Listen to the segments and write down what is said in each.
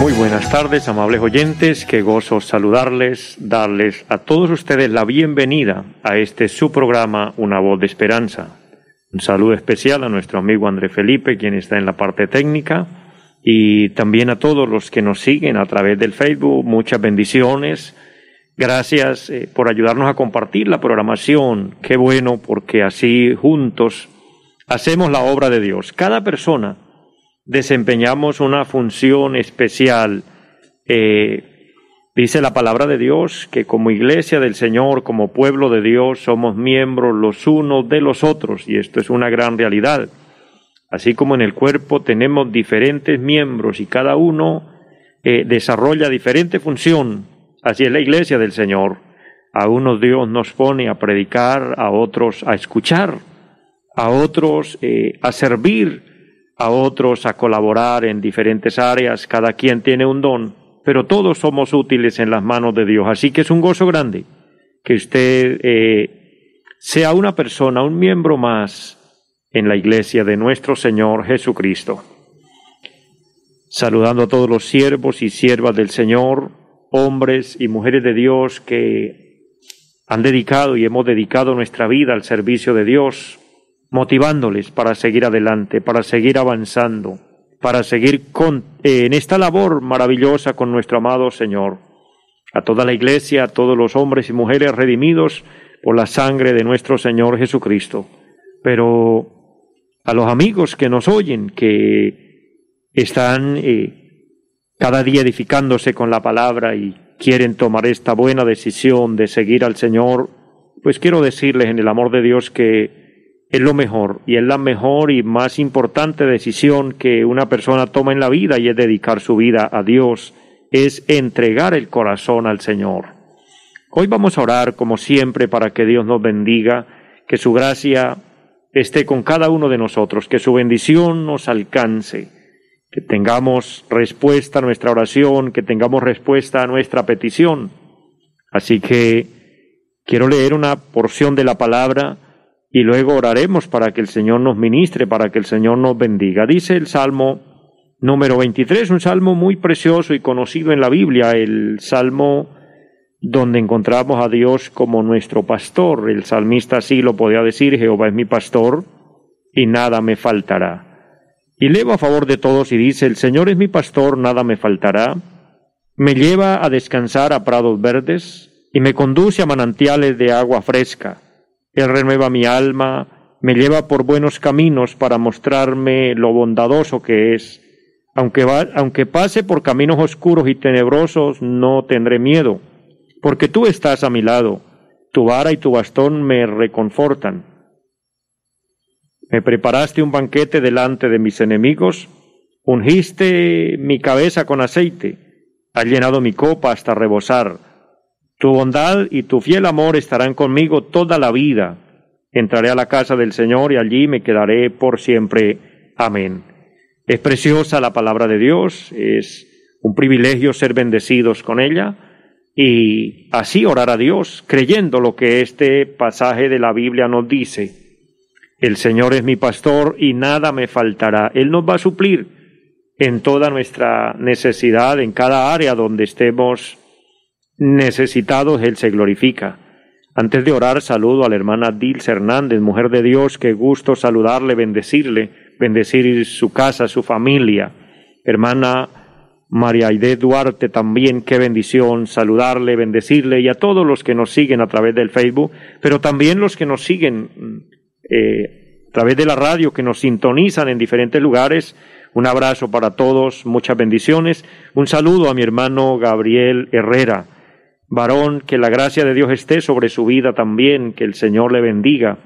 Muy buenas tardes, amables oyentes. Qué gozo saludarles, darles a todos ustedes la bienvenida a este su programa Una voz de esperanza. Un saludo especial a nuestro amigo André Felipe, quien está en la parte técnica, y también a todos los que nos siguen a través del Facebook. Muchas bendiciones. Gracias eh, por ayudarnos a compartir la programación. Qué bueno, porque así juntos hacemos la obra de Dios. Cada persona desempeñamos una función especial. Eh, dice la palabra de Dios que como iglesia del Señor, como pueblo de Dios, somos miembros los unos de los otros, y esto es una gran realidad. Así como en el cuerpo tenemos diferentes miembros y cada uno eh, desarrolla diferente función, así es la iglesia del Señor. A unos Dios nos pone a predicar, a otros a escuchar, a otros eh, a servir, a otros a colaborar en diferentes áreas, cada quien tiene un don, pero todos somos útiles en las manos de Dios. Así que es un gozo grande que usted eh, sea una persona, un miembro más en la iglesia de nuestro Señor Jesucristo. Saludando a todos los siervos y siervas del Señor, hombres y mujeres de Dios que han dedicado y hemos dedicado nuestra vida al servicio de Dios, motivándoles para seguir adelante, para seguir avanzando, para seguir con, eh, en esta labor maravillosa con nuestro amado Señor. A toda la iglesia, a todos los hombres y mujeres redimidos por la sangre de nuestro Señor Jesucristo. Pero a los amigos que nos oyen, que están eh, cada día edificándose con la palabra y quieren tomar esta buena decisión de seguir al Señor, pues quiero decirles en el amor de Dios que es lo mejor y es la mejor y más importante decisión que una persona toma en la vida y es dedicar su vida a Dios, es entregar el corazón al Señor. Hoy vamos a orar como siempre para que Dios nos bendiga, que su gracia esté con cada uno de nosotros, que su bendición nos alcance que tengamos respuesta a nuestra oración, que tengamos respuesta a nuestra petición. Así que quiero leer una porción de la palabra y luego oraremos para que el Señor nos ministre, para que el Señor nos bendiga. Dice el Salmo número 23, un salmo muy precioso y conocido en la Biblia, el salmo donde encontramos a Dios como nuestro pastor. El salmista así lo podía decir, Jehová es mi pastor y nada me faltará. Y leo a favor de todos y dice, el Señor es mi pastor, nada me faltará. Me lleva a descansar a prados verdes y me conduce a manantiales de agua fresca. Él renueva mi alma, me lleva por buenos caminos para mostrarme lo bondadoso que es. Aunque, aunque pase por caminos oscuros y tenebrosos, no tendré miedo, porque tú estás a mi lado, tu vara y tu bastón me reconfortan. Me preparaste un banquete delante de mis enemigos, ungiste mi cabeza con aceite, has llenado mi copa hasta rebosar. Tu bondad y tu fiel amor estarán conmigo toda la vida. Entraré a la casa del Señor y allí me quedaré por siempre. Amén. Es preciosa la palabra de Dios, es un privilegio ser bendecidos con ella y así orar a Dios, creyendo lo que este pasaje de la Biblia nos dice el Señor es mi pastor y nada me faltará. Él nos va a suplir en toda nuestra necesidad, en cada área donde estemos necesitados, Él se glorifica. Antes de orar, saludo a la hermana Dils Hernández, mujer de Dios, qué gusto saludarle, bendecirle, bendecir su casa, su familia. Hermana María Aide Duarte también, qué bendición saludarle, bendecirle y a todos los que nos siguen a través del Facebook, pero también los que nos siguen eh, a través de la radio que nos sintonizan en diferentes lugares. Un abrazo para todos, muchas bendiciones. Un saludo a mi hermano Gabriel Herrera, varón, que la gracia de Dios esté sobre su vida también, que el Señor le bendiga.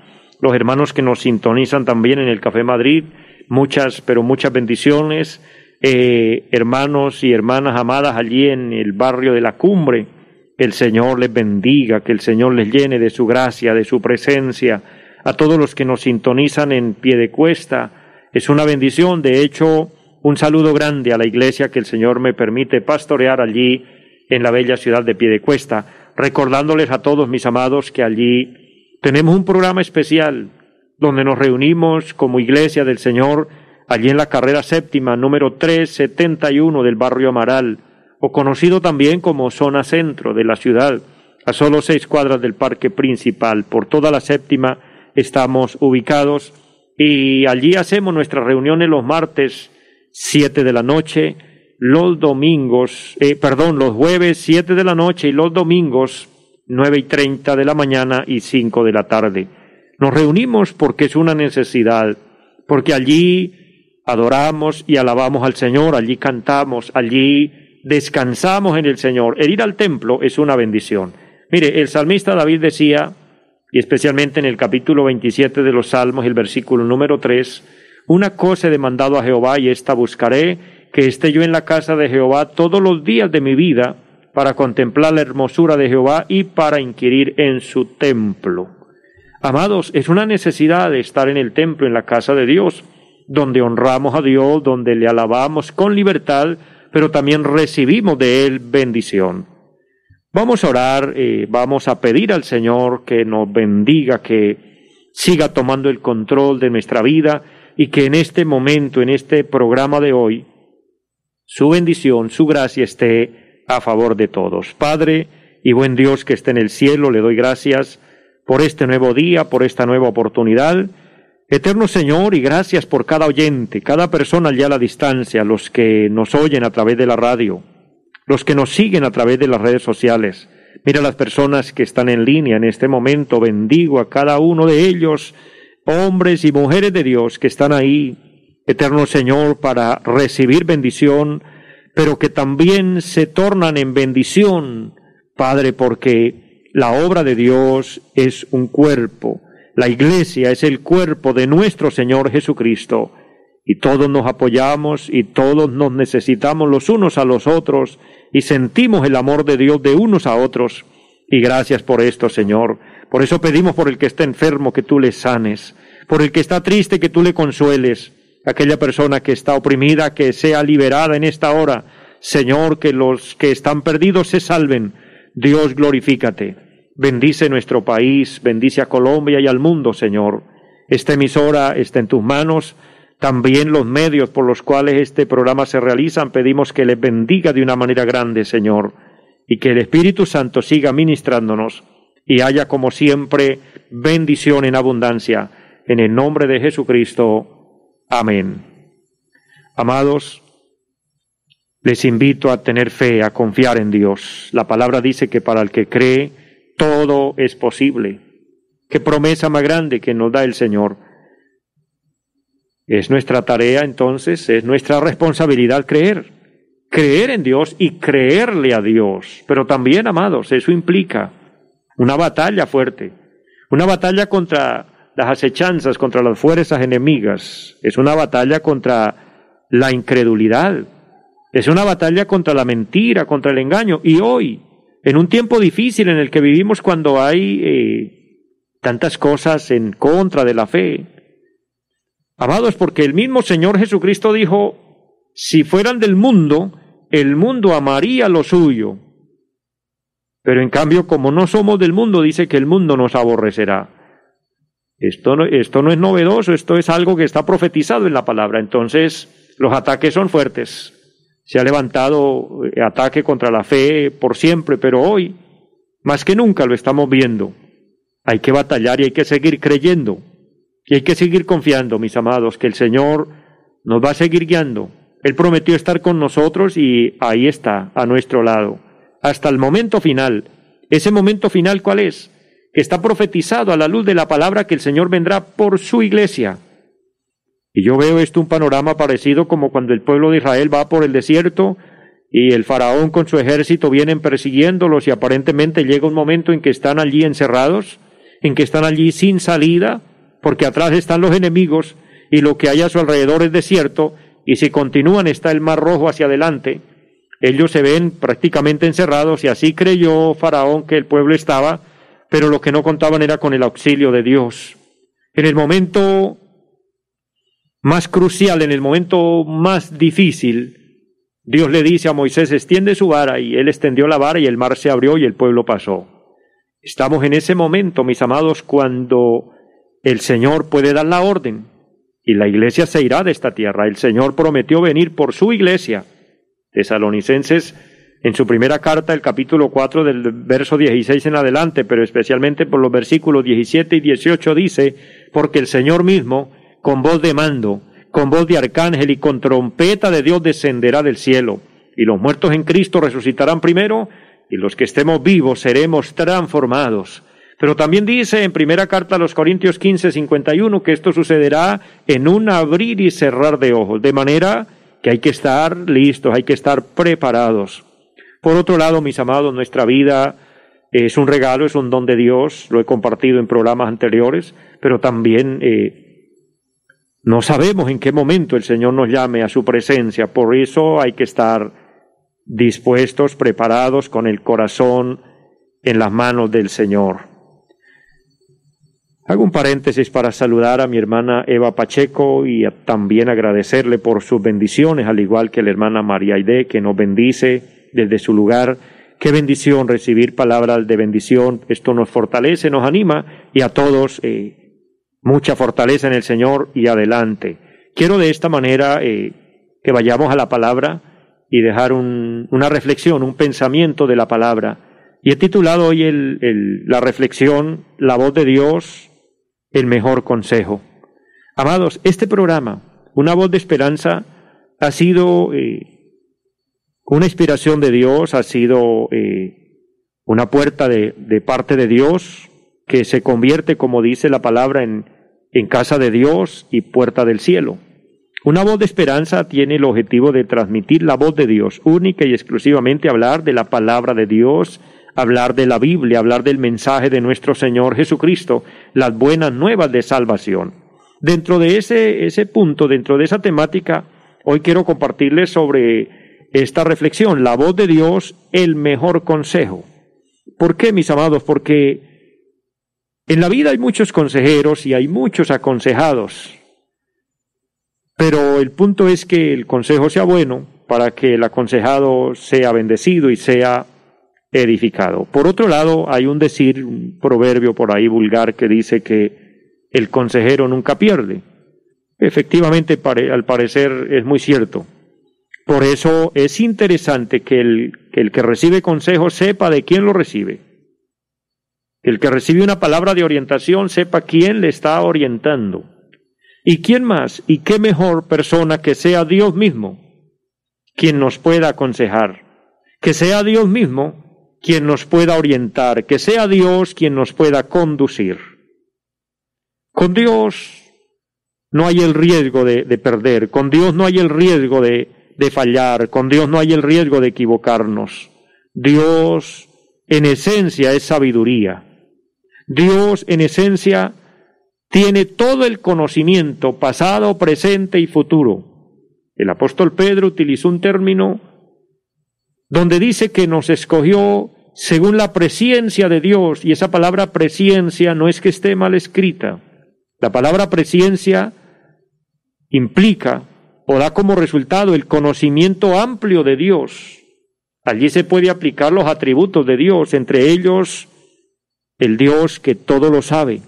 Los hermanos que nos sintonizan también en el Café Madrid, muchas, pero muchas bendiciones. eh, hermanos y hermanas amadas allí en el barrio de la cumbre. Que el Señor les bendiga, que el Señor les llene de su gracia, de su presencia. A todos los que nos sintonizan en pie de cuesta, es una bendición. De hecho, un saludo grande a la iglesia que el Señor me permite pastorear allí en la bella ciudad de Piedecuesta, recordándoles a todos mis amados que allí tenemos un programa especial donde nos reunimos como iglesia del Señor allí en la carrera séptima número 371 del barrio Amaral, o conocido también como zona centro de la ciudad, a solo seis cuadras del parque principal. Por toda la séptima estamos ubicados y allí hacemos nuestras reuniones los martes siete de la noche, los domingos, eh, perdón, los jueves siete de la noche y los domingos nueve y treinta de la mañana y cinco de la tarde. Nos reunimos porque es una necesidad, porque allí adoramos y alabamos al Señor, allí cantamos, allí descansamos en el Señor. El ir al templo es una bendición. Mire, el salmista David decía, y especialmente en el capítulo 27 de los Salmos, el versículo número 3, una cosa he demandado a Jehová y esta buscaré, que esté yo en la casa de Jehová todos los días de mi vida, para contemplar la hermosura de Jehová y para inquirir en su templo. Amados, es una necesidad de estar en el templo, en la casa de Dios, donde honramos a Dios, donde le alabamos con libertad, pero también recibimos de Él bendición. Vamos a orar, eh, vamos a pedir al Señor que nos bendiga, que siga tomando el control de nuestra vida y que en este momento, en este programa de hoy, su bendición, su gracia esté a favor de todos. Padre y buen Dios que esté en el cielo, le doy gracias por este nuevo día, por esta nueva oportunidad. Eterno Señor, y gracias por cada oyente, cada persona allá a la distancia, los que nos oyen a través de la radio, los que nos siguen a través de las redes sociales. Mira las personas que están en línea en este momento, bendigo a cada uno de ellos hombres y mujeres de Dios que están ahí, eterno Señor, para recibir bendición, pero que también se tornan en bendición, Padre, porque la obra de Dios es un cuerpo, la iglesia es el cuerpo de nuestro Señor Jesucristo, y todos nos apoyamos y todos nos necesitamos los unos a los otros, y sentimos el amor de Dios de unos a otros, y gracias por esto, Señor. Por eso pedimos por el que está enfermo que tú le sanes, por el que está triste que tú le consueles, aquella persona que está oprimida que sea liberada en esta hora. Señor, que los que están perdidos se salven. Dios, glorifícate. Bendice nuestro país, bendice a Colombia y al mundo, Señor. Esta emisora está en tus manos. También los medios por los cuales este programa se realizan, pedimos que les bendiga de una manera grande, Señor, y que el Espíritu Santo siga ministrándonos y haya como siempre bendición en abundancia. En el nombre de Jesucristo. Amén. Amados, les invito a tener fe, a confiar en Dios. La palabra dice que para el que cree, todo es posible. Qué promesa más grande que nos da el Señor. Es nuestra tarea entonces, es nuestra responsabilidad creer. Creer en Dios y creerle a Dios. Pero también, amados, eso implica una batalla fuerte, una batalla contra las acechanzas, contra las fuerzas enemigas, es una batalla contra la incredulidad, es una batalla contra la mentira, contra el engaño. Y hoy, en un tiempo difícil en el que vivimos cuando hay eh, tantas cosas en contra de la fe, amados, porque el mismo Señor Jesucristo dijo, si fueran del mundo, el mundo amaría lo suyo, pero en cambio, como no somos del mundo, dice que el mundo nos aborrecerá. Esto no, esto no es novedoso, esto es algo que está profetizado en la palabra. Entonces, los ataques son fuertes. Se ha levantado eh, ataque contra la fe por siempre, pero hoy, más que nunca, lo estamos viendo. Hay que batallar y hay que seguir creyendo. Y hay que seguir confiando, mis amados, que el Señor nos va a seguir guiando. Él prometió estar con nosotros y ahí está, a nuestro lado hasta el momento final. Ese momento final, ¿cuál es? Que está profetizado a la luz de la palabra que el Señor vendrá por su iglesia. Y yo veo esto un panorama parecido como cuando el pueblo de Israel va por el desierto y el faraón con su ejército vienen persiguiéndolos y aparentemente llega un momento en que están allí encerrados, en que están allí sin salida, porque atrás están los enemigos y lo que hay a su alrededor es desierto, y si continúan está el mar rojo hacia adelante, ellos se ven prácticamente encerrados y así creyó Faraón que el pueblo estaba, pero lo que no contaban era con el auxilio de Dios. En el momento más crucial, en el momento más difícil, Dios le dice a Moisés, extiende su vara, y él extendió la vara y el mar se abrió y el pueblo pasó. Estamos en ese momento, mis amados, cuando el Señor puede dar la orden y la iglesia se irá de esta tierra. El Señor prometió venir por su iglesia. Tesalonicenses, en su primera carta, el capítulo 4 del verso 16 en adelante, pero especialmente por los versículos 17 y 18 dice, porque el Señor mismo, con voz de mando, con voz de arcángel y con trompeta de Dios descenderá del cielo, y los muertos en Cristo resucitarán primero, y los que estemos vivos seremos transformados. Pero también dice en primera carta a los Corintios 15, 51 que esto sucederá en un abrir y cerrar de ojos, de manera que hay que estar listos, hay que estar preparados. Por otro lado, mis amados, nuestra vida es un regalo, es un don de Dios, lo he compartido en programas anteriores, pero también eh, no sabemos en qué momento el Señor nos llame a su presencia, por eso hay que estar dispuestos, preparados, con el corazón en las manos del Señor. Hago un paréntesis para saludar a mi hermana Eva Pacheco y también agradecerle por sus bendiciones, al igual que la hermana María Aide, que nos bendice desde su lugar. Qué bendición recibir palabras de bendición. Esto nos fortalece, nos anima y a todos eh, mucha fortaleza en el Señor y adelante. Quiero de esta manera eh, que vayamos a la palabra y dejar una reflexión, un pensamiento de la palabra. Y he titulado hoy la reflexión La voz de Dios el mejor consejo. Amados, este programa, Una voz de esperanza, ha sido eh, una inspiración de Dios, ha sido eh, una puerta de, parte de Dios que se convierte, como dice la palabra, en, en casa de Dios y puerta del cielo. Una voz de esperanza tiene el objetivo de transmitir la voz de Dios, única y exclusivamente hablar de la palabra de Dios, hablar de la Biblia, hablar del mensaje de nuestro Señor Jesucristo, las buenas nuevas de salvación. Dentro de ese, ese punto, dentro de esa temática, hoy quiero compartirles sobre esta reflexión, la voz de Dios, el mejor consejo. ¿Por qué, mis amados? Porque en la vida hay muchos consejeros y hay muchos aconsejados. Pero el punto es que el consejo sea bueno para que el aconsejado sea bendecido y sea edificado. Por otro lado, hay un decir, un proverbio por ahí vulgar que dice que el consejero nunca pierde. Efectivamente, al parecer es muy cierto. Por eso es interesante que el, que recibe consejo sepa de quién lo recibe. El que recibe una palabra de orientación sepa quién le está orientando. ¿Y quién más? ¿Y qué mejor persona que sea Dios mismo quien nos pueda aconsejar? Que sea Dios mismo quien nos pueda orientar, que sea Dios quien nos pueda conducir. Con Dios no hay el riesgo de, perder, con Dios no hay el riesgo de, de fallar, con Dios no hay el riesgo de equivocarnos. Dios en esencia es sabiduría. Dios en esencia tiene todo el conocimiento pasado, presente y futuro. El apóstol Pedro utilizó un término donde dice que nos escogió según la presciencia de Dios, y esa palabra presciencia no es que esté mal escrita. La palabra presciencia implica o da como resultado el conocimiento amplio de Dios. Allí se puede aplicar los atributos de Dios, entre ellos el Dios que todo lo sabe.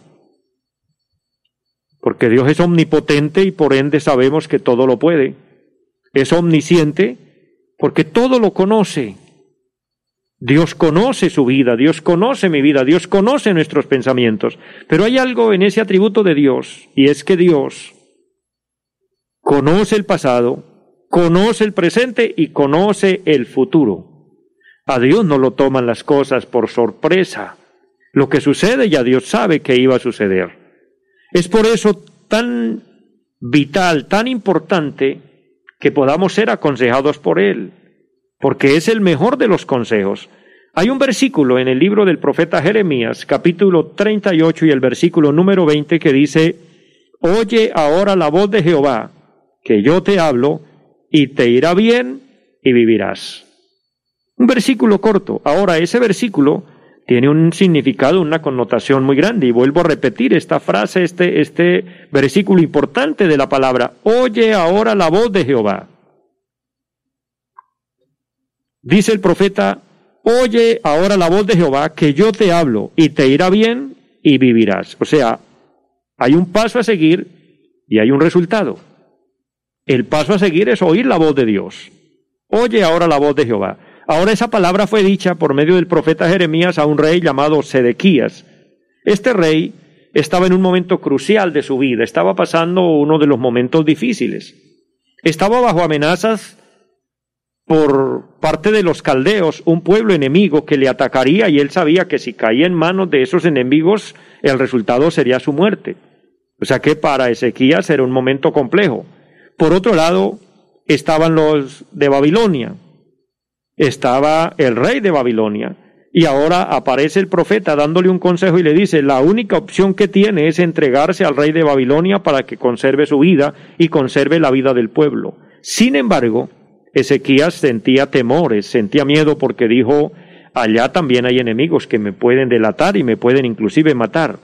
Porque Dios es omnipotente y por ende sabemos que todo lo puede. Es omnisciente porque todo lo conoce. Dios conoce su vida, Dios conoce mi vida, Dios conoce nuestros pensamientos. Pero hay algo en ese atributo de Dios, y es que Dios conoce el pasado, conoce el presente y conoce el futuro. A Dios no lo toman las cosas por sorpresa. Lo que sucede ya Dios sabe que iba a suceder. Es por eso tan vital, tan importante, que podamos ser aconsejados por Él porque es el mejor de los consejos. Hay un versículo en el libro del profeta Jeremías, capítulo 38 y el versículo número 20 que dice, Oye ahora la voz de Jehová, que yo te hablo, y te irá bien y vivirás. Un versículo corto. Ahora, ese versículo tiene un significado, una connotación muy grande. Y vuelvo a repetir esta frase, este, este versículo importante de la palabra. Oye ahora la voz de Jehová. Dice el profeta, oye ahora la voz de Jehová, que yo te hablo, y te irá bien y vivirás. O sea, hay un paso a seguir y hay un resultado. El paso a seguir es oír la voz de Dios. Oye ahora la voz de Jehová. Ahora esa palabra fue dicha por medio del profeta Jeremías a un rey llamado Sedequías. Este rey estaba en un momento crucial de su vida, estaba pasando uno de los momentos difíciles. Estaba bajo amenazas por parte de los caldeos, un pueblo enemigo que le atacaría y él sabía que si caía en manos de esos enemigos el resultado sería su muerte. O sea que para Ezequías era un momento complejo. Por otro lado, estaban los de Babilonia, estaba el rey de Babilonia. Y ahora aparece el profeta dándole un consejo y le dice, la única opción que tiene es entregarse al rey de Babilonia para que conserve su vida y conserve la vida del pueblo. Sin embargo, Ezequías sentía temores, sentía miedo porque dijo, allá también hay enemigos que me pueden delatar y me pueden inclusive matar.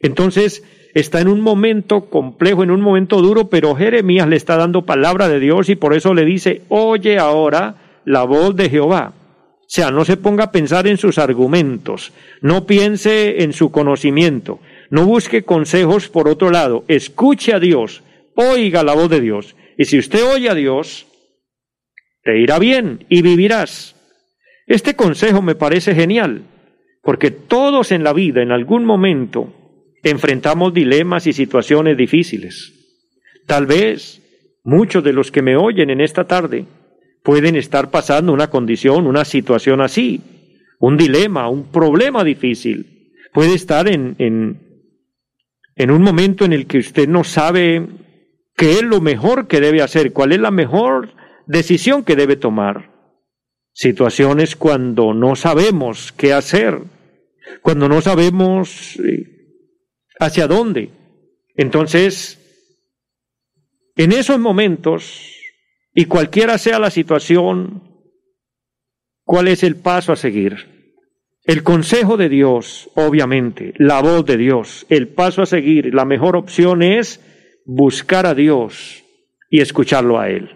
Entonces, está en un momento complejo, en un momento duro, pero Jeremías le está dando palabra de Dios y por eso le dice, oye ahora la voz de Jehová. O sea, no se ponga a pensar en sus argumentos, no piense en su conocimiento, no busque consejos por otro lado, escuche a Dios, oiga la voz de Dios. Y si usted oye a Dios, te irá bien y vivirás. Este consejo me parece genial, porque todos en la vida, en algún momento, enfrentamos dilemas y situaciones difíciles. Tal vez muchos de los que me oyen en esta tarde pueden estar pasando una condición, una situación así, un dilema, un problema difícil. Puede estar en, en, en un momento en el que usted no sabe qué es lo mejor que debe hacer, cuál es la mejor decisión que debe tomar. Situaciones cuando no sabemos qué hacer, cuando no sabemos eh, hacia dónde. Entonces, en esos momentos y cualquiera sea la situación, ¿cuál es el paso a seguir? El consejo de Dios, obviamente, la voz de Dios, el paso a seguir, la mejor opción es buscar a Dios y escucharlo a Él.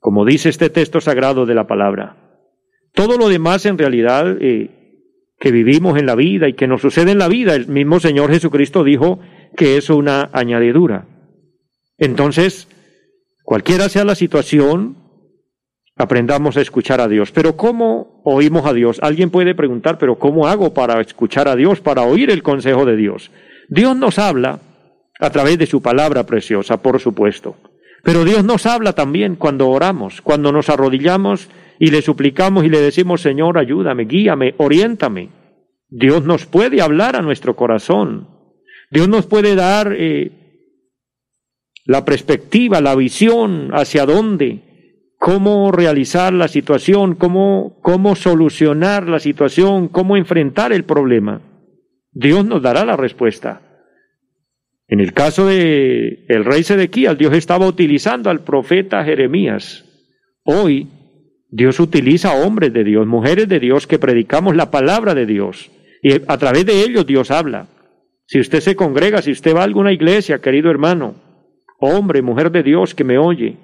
Como dice este texto sagrado de la palabra. Todo lo demás en realidad eh, que vivimos en la vida y que nos sucede en la vida, el mismo Señor Jesucristo dijo que es una añadidura. Entonces, Cualquiera sea la situación, aprendamos a escuchar a Dios. Pero ¿cómo oímos a Dios? Alguien puede preguntar, pero ¿cómo hago para escuchar a Dios, para oír el consejo de Dios? Dios nos habla a través de su palabra preciosa, por supuesto. Pero Dios nos habla también cuando oramos, cuando nos arrodillamos y le suplicamos y le decimos, Señor, ayúdame, guíame, oriéntame. Dios nos puede hablar a nuestro corazón. Dios nos puede dar eh, la perspectiva, la visión hacia dónde, cómo realizar la situación, cómo, cómo solucionar la situación, cómo enfrentar el problema. Dios nos dará la respuesta. En el caso de el rey Sedequías, Dios estaba utilizando al profeta Jeremías. Hoy Dios utiliza hombres de Dios, mujeres de Dios que predicamos la palabra de Dios y a través de ellos Dios habla. Si usted se congrega, si usted va a alguna iglesia, querido hermano, hombre, mujer de Dios que me oye,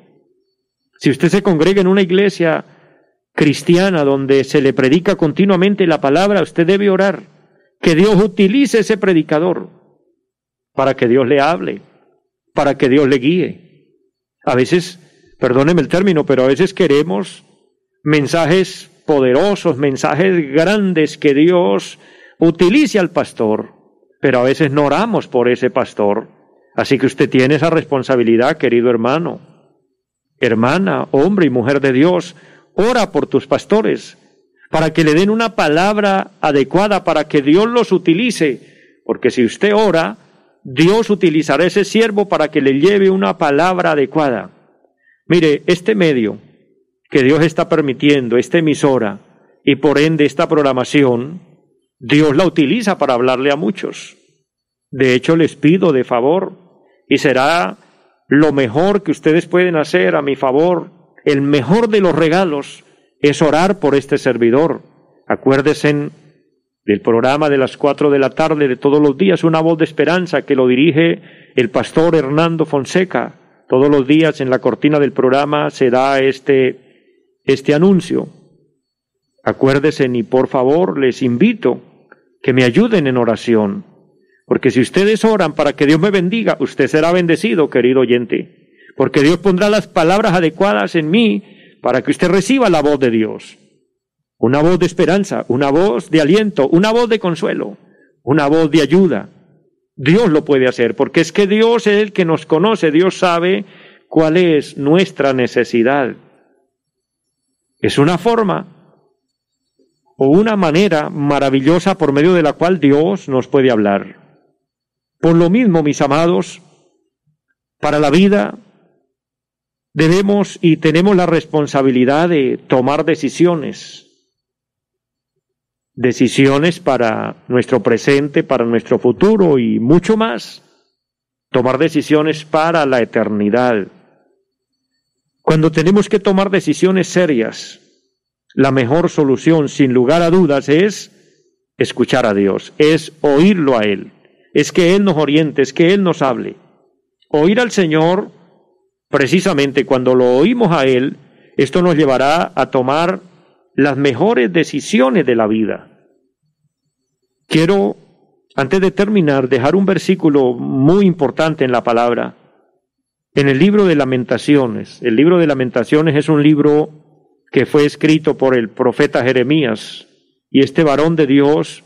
si usted se congrega en una iglesia cristiana donde se le predica continuamente la palabra, usted debe orar que Dios utilice ese predicador para que Dios le hable, para que Dios le guíe. A veces, perdóneme el término, pero a veces queremos mensajes poderosos, mensajes grandes que Dios utilice al pastor, pero a veces no oramos por ese pastor Así que usted tiene esa responsabilidad, querido hermano, hermana, hombre y mujer de Dios. Ora por tus pastores para que le den una palabra adecuada, para que Dios los utilice. Porque si usted ora, Dios utilizará ese siervo para que le lleve una palabra adecuada. Mire, este medio que Dios está permitiendo, esta emisora y por ende esta programación, Dios la utiliza para hablarle a muchos. De hecho, les pido de favor, y será lo mejor que ustedes pueden hacer a mi favor, el mejor de los regalos, es orar por este servidor. Acuérdense del programa de las cuatro de la tarde de todos los días, una voz de esperanza que lo dirige el pastor Hernando Fonseca. Todos los días en la cortina del programa se da este, este anuncio. Acuérdense y por favor les invito que me ayuden en oración. Porque si ustedes oran para que Dios me bendiga, usted será bendecido, querido oyente. Porque Dios pondrá las palabras adecuadas en mí para que usted reciba la voz de Dios. Una voz de esperanza, una voz de aliento, una voz de consuelo, una voz de ayuda. Dios lo puede hacer, porque es que Dios es el que nos conoce, Dios sabe cuál es nuestra necesidad. Es una forma o una manera maravillosa por medio de la cual Dios nos puede hablar. Por lo mismo, mis amados, para la vida debemos y tenemos la responsabilidad de tomar decisiones. Decisiones para nuestro presente, para nuestro futuro y mucho más. Tomar decisiones para la eternidad. Cuando tenemos que tomar decisiones serias, la mejor solución, sin lugar a dudas, es escuchar a Dios, es oírlo a Él, es que Él nos oriente, es que Él nos hable. Oír al Señor, precisamente cuando lo oímos a Él, esto nos llevará a tomar las mejores decisiones de la vida. Quiero, antes de terminar, dejar un versículo muy importante en la palabra. En el libro de lamentaciones, el libro de lamentaciones es un libro que fue escrito por el profeta Jeremías. Y este varón de Dios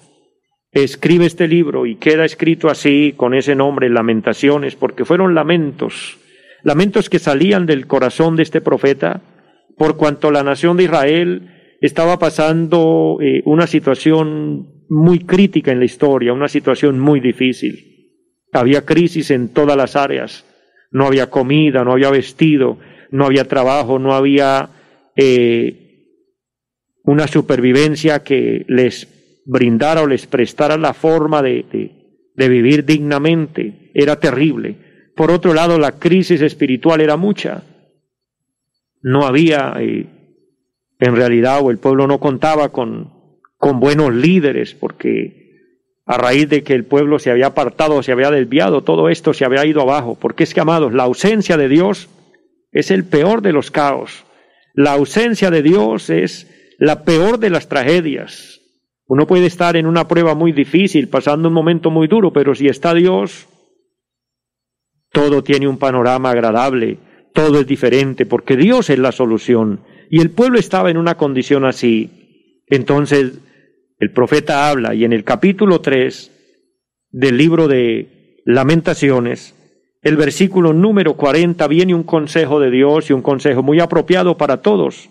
escribe este libro y queda escrito así con ese nombre, Lamentaciones, porque fueron lamentos, lamentos que salían del corazón de este profeta, por cuanto la nación de Israel estaba pasando eh, una situación muy crítica en la historia, una situación muy difícil. Había crisis en todas las áreas, no había comida, no había vestido, no había trabajo, no había eh, una supervivencia que les brindara o les prestara la forma de, vivir dignamente. Era terrible. Por otro lado, la crisis espiritual era mucha. No había, eh, en realidad, o el pueblo no contaba con, con buenos líderes, porque a raíz de que el pueblo se había apartado, se había desviado, todo esto se había ido abajo. Porque es que, amados, la ausencia de Dios es el peor de los caos. La ausencia de Dios es la peor de las tragedias. Uno puede estar en una prueba muy difícil, pasando un momento muy duro, pero si está Dios, todo tiene un panorama agradable, todo es diferente, porque Dios es la solución. Y el pueblo estaba en una condición así. Entonces, el profeta habla, y en el capítulo 3 del libro de Lamentaciones, el versículo número 40 viene un consejo de Dios y un consejo muy apropiado para todos.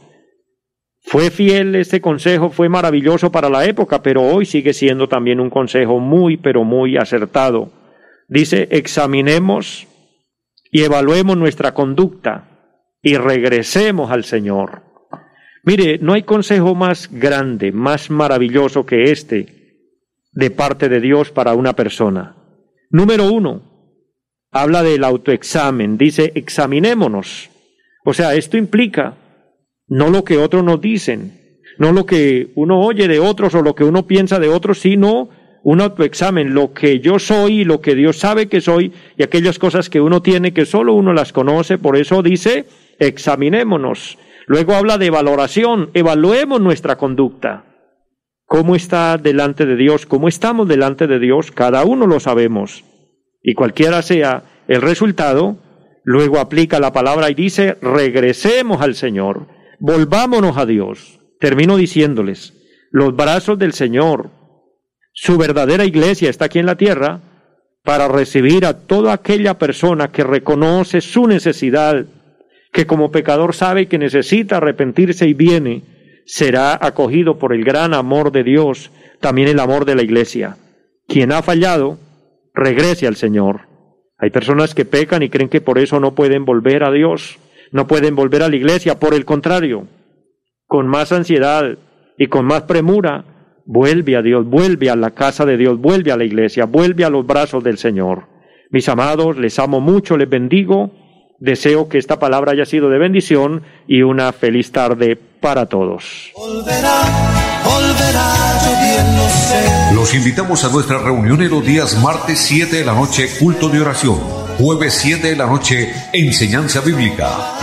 Fue fiel este consejo, fue maravilloso para la época, pero hoy sigue siendo también un consejo muy, pero muy acertado. Dice, examinemos y evaluemos nuestra conducta y regresemos al Señor. Mire, no hay consejo más grande, más maravilloso que este de parte de Dios para una persona. Número uno, habla del autoexamen, dice examinémonos. O sea, esto implica no lo que otros nos dicen, no lo que uno oye de otros o lo que uno piensa de otros, sino un autoexamen, lo que yo soy y lo que Dios sabe que soy y aquellas cosas que uno tiene que solo uno las conoce, por eso dice examinémonos. Luego habla de valoración, evaluemos nuestra conducta. ¿Cómo está delante de Dios? ¿Cómo estamos delante de Dios? Cada uno lo sabemos y cualquiera sea el resultado, luego aplica la palabra y dice, regresemos al Señor, volvámonos a Dios. Termino diciéndoles, los brazos del Señor, su verdadera iglesia está aquí en la tierra para recibir a toda aquella persona que reconoce su necesidad, que como pecador sabe que necesita arrepentirse y viene, será acogido por el gran amor de Dios, también el amor de la iglesia. Quien ha fallado, regrese al Señor. Hay personas que pecan y creen que por eso no pueden volver a Dios, no pueden volver a la iglesia. Por el contrario, con más ansiedad y con más premura, vuelve a Dios, vuelve a la casa de Dios, vuelve a la iglesia, vuelve a los brazos del Señor. Mis amados, les amo mucho, les bendigo Deseo que esta palabra haya sido de bendición y una feliz tarde para todos. Los invitamos a nuestra reunión en los días martes 7 de la noche, culto de oración Jueves 7 de la noche, enseñanza bíblica.